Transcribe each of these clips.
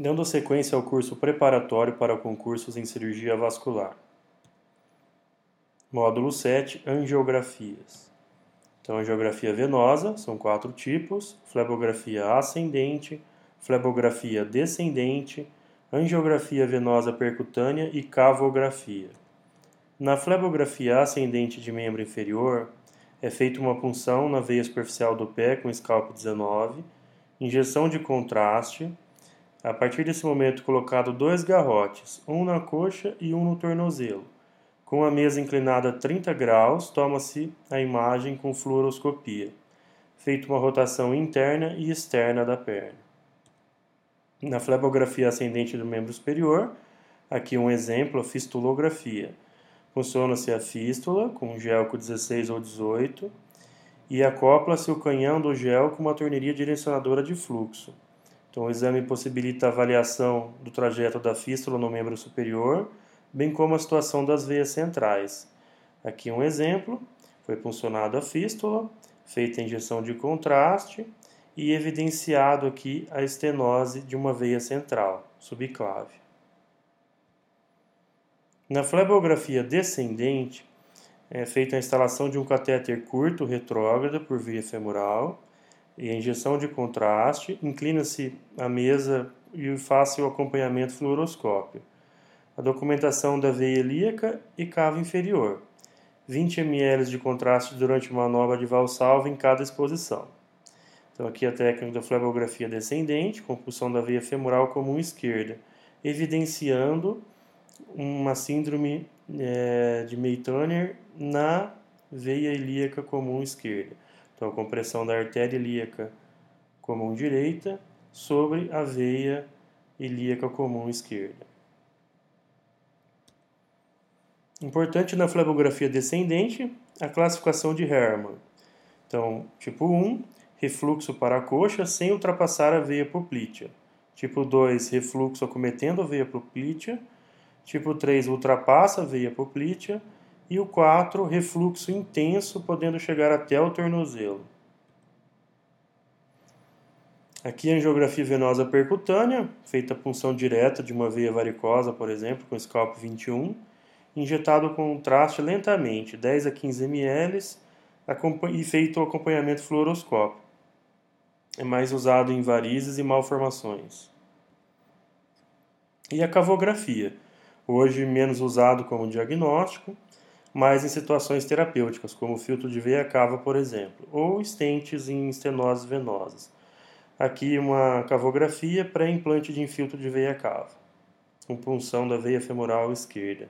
dando sequência ao curso preparatório para concursos em cirurgia vascular. Módulo 7, angiografias. Então, angiografia venosa, são quatro tipos: flebografia ascendente, flebografia descendente, angiografia venosa percutânea e cavografia. Na flebografia ascendente de membro inferior, é feita uma punção na veia superficial do pé com scalp 19, injeção de contraste, a partir desse momento colocado dois garrotes, um na coxa e um no tornozelo. Com a mesa inclinada a 30 graus, toma-se a imagem com fluoroscopia, feita uma rotação interna e externa da perna. Na flebografia ascendente do membro superior, aqui um exemplo, a fistulografia. Funciona-se a fístula com gel com 16 ou 18 e acopla-se o canhão do gel com uma torneiria direcionadora de fluxo. Então, o exame possibilita a avaliação do trajeto da fístula no membro superior, bem como a situação das veias centrais. Aqui um exemplo: foi puncionada a fístula, feita a injeção de contraste e evidenciado aqui a estenose de uma veia central, subclave. Na flebografia descendente, é feita a instalação de um catéter curto retrógrado por via femoral e a injeção de contraste, inclina-se a mesa e faça o acompanhamento fluoroscópio. A documentação da veia ilíaca e cava inferior. 20 ml de contraste durante manobra de valsalva em cada exposição. Então aqui a técnica da flebografia descendente, compulsão da veia femoral comum esquerda, evidenciando uma síndrome é, de Meitner na veia ilíaca comum esquerda. Então, compressão da artéria ilíaca comum direita sobre a veia ilíaca comum esquerda. Importante na flebografia descendente, a classificação de Hermann. Então, tipo 1, refluxo para a coxa sem ultrapassar a veia poplítea. Tipo 2, refluxo acometendo a veia poplítea. Tipo 3, ultrapassa a veia poplítea. E o 4, refluxo intenso, podendo chegar até o tornozelo. Aqui a angiografia venosa percutânea, feita punção direta de uma veia varicosa, por exemplo, com scalp 21, injetado com contraste lentamente, 10 a 15 ml, e feito o acompanhamento fluoroscópico. É mais usado em varizes e malformações. E a cavografia, hoje menos usado como diagnóstico, mas em situações terapêuticas, como filtro de veia cava, por exemplo, ou estentes em estenoses venosas. Aqui uma cavografia pré-implante de infiltro de veia cava, com punção da veia femoral esquerda.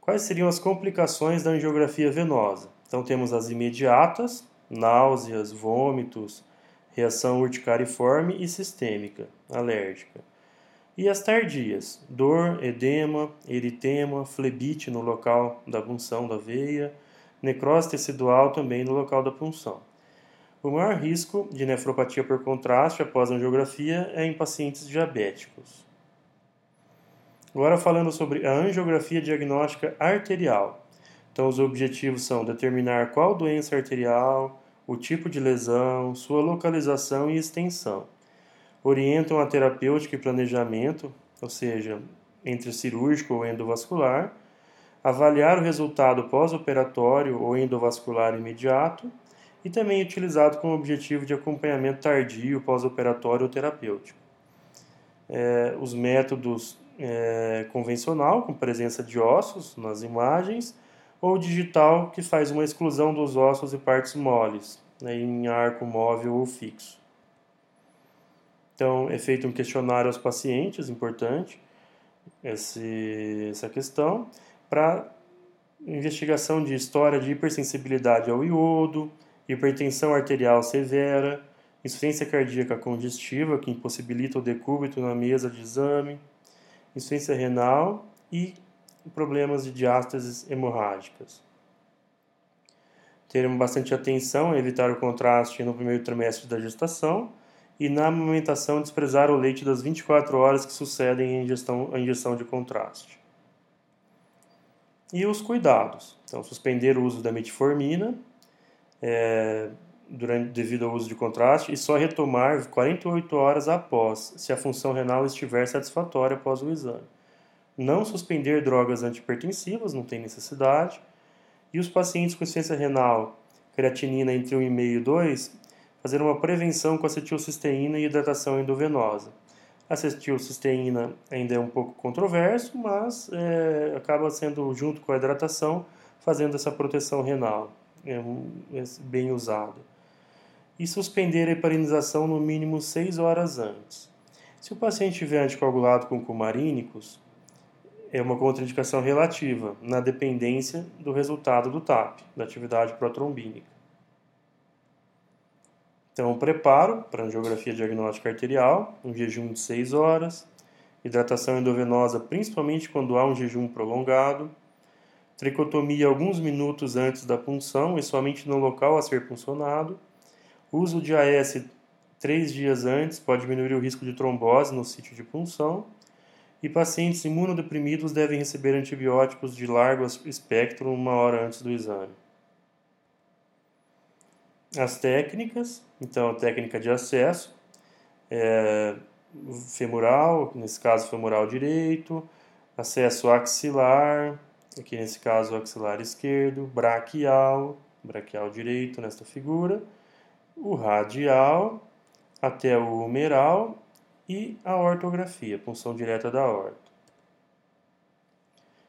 Quais seriam as complicações da angiografia venosa? Então temos as imediatas, náuseas, vômitos, reação urticariforme e sistêmica, alérgica. E as tardias, dor, edema, eritema, flebite no local da punção da veia, necrose tecidual também no local da punção. O maior risco de nefropatia por contraste após angiografia é em pacientes diabéticos. Agora falando sobre a angiografia diagnóstica arterial. Então os objetivos são determinar qual doença arterial, o tipo de lesão, sua localização e extensão orientam a terapêutica e planejamento, ou seja, entre cirúrgico ou endovascular, avaliar o resultado pós-operatório ou endovascular imediato e também utilizado com o objetivo de acompanhamento tardio pós-operatório ou terapêutico. É, os métodos é, convencional, com presença de ossos nas imagens, ou digital, que faz uma exclusão dos ossos e partes moles, né, em arco móvel ou fixo. Então, é feito um questionário aos pacientes, importante esse, essa questão, para investigação de história de hipersensibilidade ao iodo, hipertensão arterial severa, insuficiência cardíaca congestiva, que impossibilita o decúbito na mesa de exame, insuficiência renal e problemas de diástases hemorrágicas. Teremos bastante atenção a evitar o contraste no primeiro trimestre da gestação, e na amamentação desprezar o leite das 24 horas que sucedem à ingestão, à injeção de contraste. E os cuidados. Então, suspender o uso da metformina, é, durante, devido ao uso de contraste e só retomar 48 horas após, se a função renal estiver satisfatória após o exame. Não suspender drogas antipertensivas, não tem necessidade. E os pacientes com insuficiência renal, creatinina entre 1,5 e 2, fazer uma prevenção com acetilcisteína e hidratação endovenosa. A acetilcisteína ainda é um pouco controverso, mas é, acaba sendo, junto com a hidratação, fazendo essa proteção renal. É, é bem usado e suspender a heparinização no mínimo 6 horas antes. Se o paciente tiver anticoagulado com cumarínicos, é uma contraindicação relativa, na dependência do resultado do TAP, da atividade protrombínica. Então, preparo para angiografia diagnóstica arterial, um jejum de 6 horas, hidratação endovenosa, principalmente quando há um jejum prolongado, tricotomia alguns minutos antes da punção e somente no local a ser puncionado, Uso de AS três dias antes pode diminuir o risco de trombose no sítio de punção. E pacientes imunodeprimidos devem receber antibióticos de largo espectro uma hora antes do exame. As técnicas, então a técnica de acesso, é, femoral, nesse caso femoral direito, acesso axilar, aqui nesse caso axilar esquerdo, braquial, braquial direito nesta figura, o radial até o humeral e a ortografia, punção direta da horta.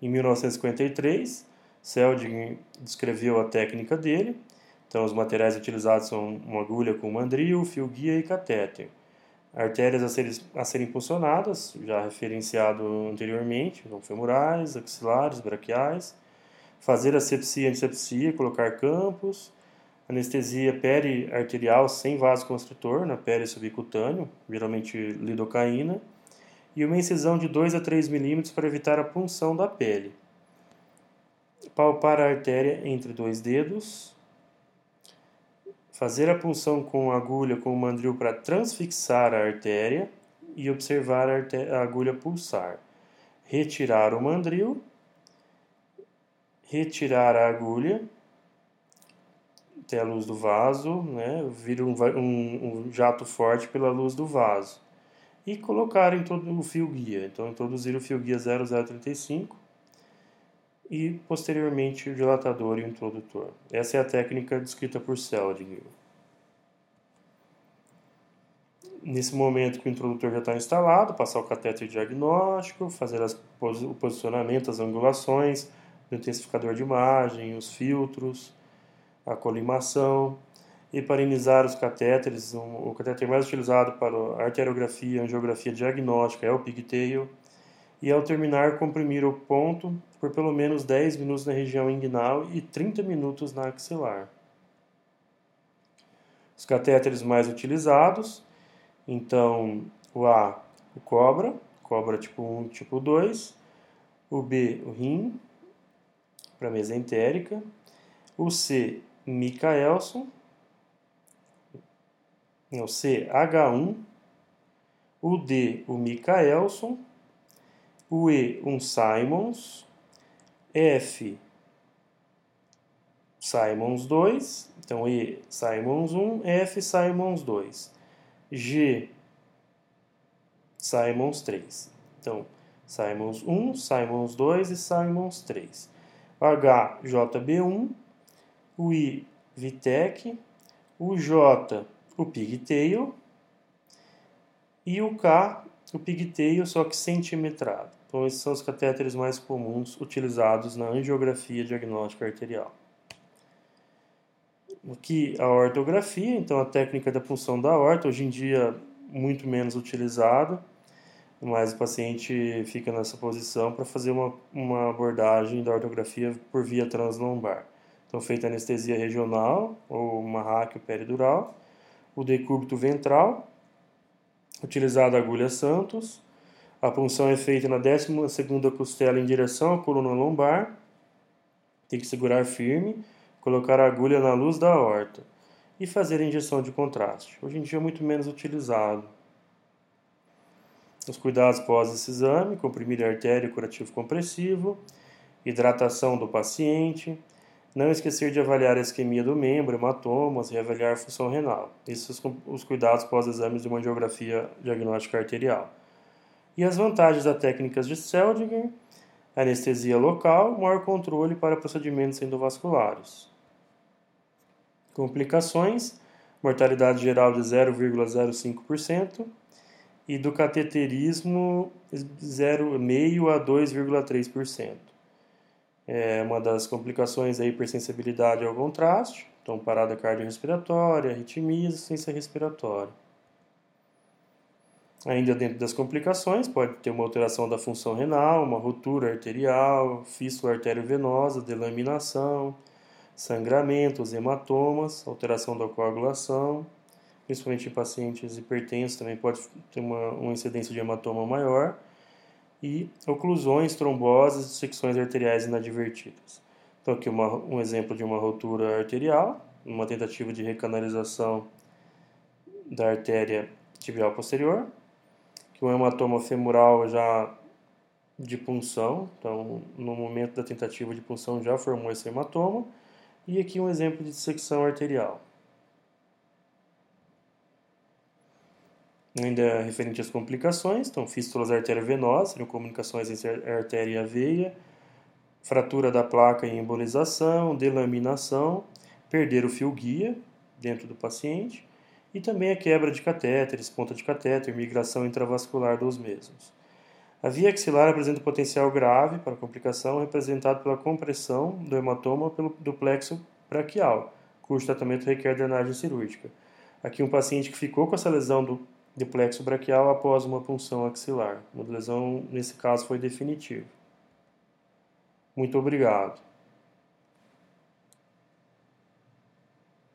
Em 1953, Selding descreveu a técnica dele. Então, os materiais utilizados são uma agulha com mandril, fio guia e catéter. Artérias a serem, a serem puncionadas, já referenciado anteriormente, são femorais, axilares, braquiais. Fazer asepsia e antisepsia, colocar campos anestesia periarterial sem vasoconstritor na pele subcutâneo, geralmente lidocaína, e uma incisão de 2 a 3 milímetros para evitar a punção da pele. Palpar a artéria entre dois dedos. Fazer a punção com agulha com o mandril para transfixar a artéria e observar a, a agulha pulsar. Retirar o mandril. Retirar a agulha até a luz do vaso, né, vira um, um, um, jato forte pela luz do vaso. E colocar em todo o fio guia. Então, introduzir o fio guia 0035 e, posteriormente, o dilatador e o introdutor. Essa é a técnica descrita por Seldinger. Nesse momento que o introdutor já está instalado, passar o catéter diagnóstico, fazer as, o posicionamento, as angulações, o intensificador de imagem, os filtros, a colimação, heparinizar os catéteres. o catéter mais utilizado para a arteriografia angiografia diagnóstica é o pigtail. E ao terminar, comprimir o ponto por pelo menos 10 minutos na região inguinal e 30 minutos na axilar. Os catéteres mais utilizados, então o A, o cobra, cobra tipo 1, tipo 2, o B, o rim, para mesentérica, o C, Micaelson, o CH1, o D, o Micaelson, o E, um Simons, F, Simons 2, então E, Simons 1, F, Simons 2, G, Simons 3. Então, Simons 1, Simons 2 e Simons 3. H, JB1, o I, Vitec, o J, o Pigtail e o K, o Pigtail, só que centimetrado. Então, esses são os catéteres mais comuns utilizados na angiografia diagnóstica arterial. Aqui a ortografia, então a técnica da punção da horta, hoje em dia muito menos utilizada, mas o paciente fica nessa posição para fazer uma, uma abordagem da ortografia por via translombar. Então, feita anestesia regional ou uma peridural, o decúbito ventral, utilizada a agulha Santos, a punção é feita na 12 costela em direção à coluna lombar, tem que segurar firme, colocar a agulha na luz da horta e fazer a injeção de contraste. Hoje em dia é muito menos utilizado. Os cuidados pós esse exame, comprimir a artéria curativo compressivo, hidratação do paciente, Não esquecer de avaliar a isquemia do membro, hematomas e avaliar a função renal. Esses são os cuidados pós-exames de uma angiografia diagnóstica arterial. E as vantagens das técnicas de Seldinger, anestesia local, maior controle para procedimentos endovasculares. Complicações, mortalidade geral de 0,05% e do cateterismo 0,5 a 2,3%. É uma das complicações é a hipersensibilidade ao contraste, então parada cardiorrespiratória, arritmia, insuficiência respiratória. Ainda dentro das complicações, pode ter uma alteração da função renal, uma ruptura arterial, fístula arteriovenosa, delaminação, sangramentos, hematomas, alteração da coagulação, principalmente em pacientes hipertensos também pode ter uma, uma incidência de hematoma maior, e oclusões, tromboses secções arteriais inadvertidas. Então, aqui uma, um exemplo de uma rotura arterial, uma tentativa de recanalização da artéria tibial posterior, que um hematoma femoral já de punção, então no momento da tentativa de punção já formou esse hematoma, e aqui um exemplo de secção arterial. Ainda referente às complicações, então fístulas arteriovenosas, comunicações entre artéria e a veia, fratura da placa e embolização, delaminação, perder o fio guia dentro do paciente e também a quebra de catéteres, ponta de catéter, migração intravascular dos mesmos. A via axilar apresenta potencial grave para complicação representado pela compressão do hematoma pelo, do plexo braquial, cujo tratamento requer drenagem cirúrgica. Aqui um paciente que ficou com essa lesão do de plexo braquial após uma punção axilar. Uma lesão, nesse caso, foi definitiva. Muito obrigado.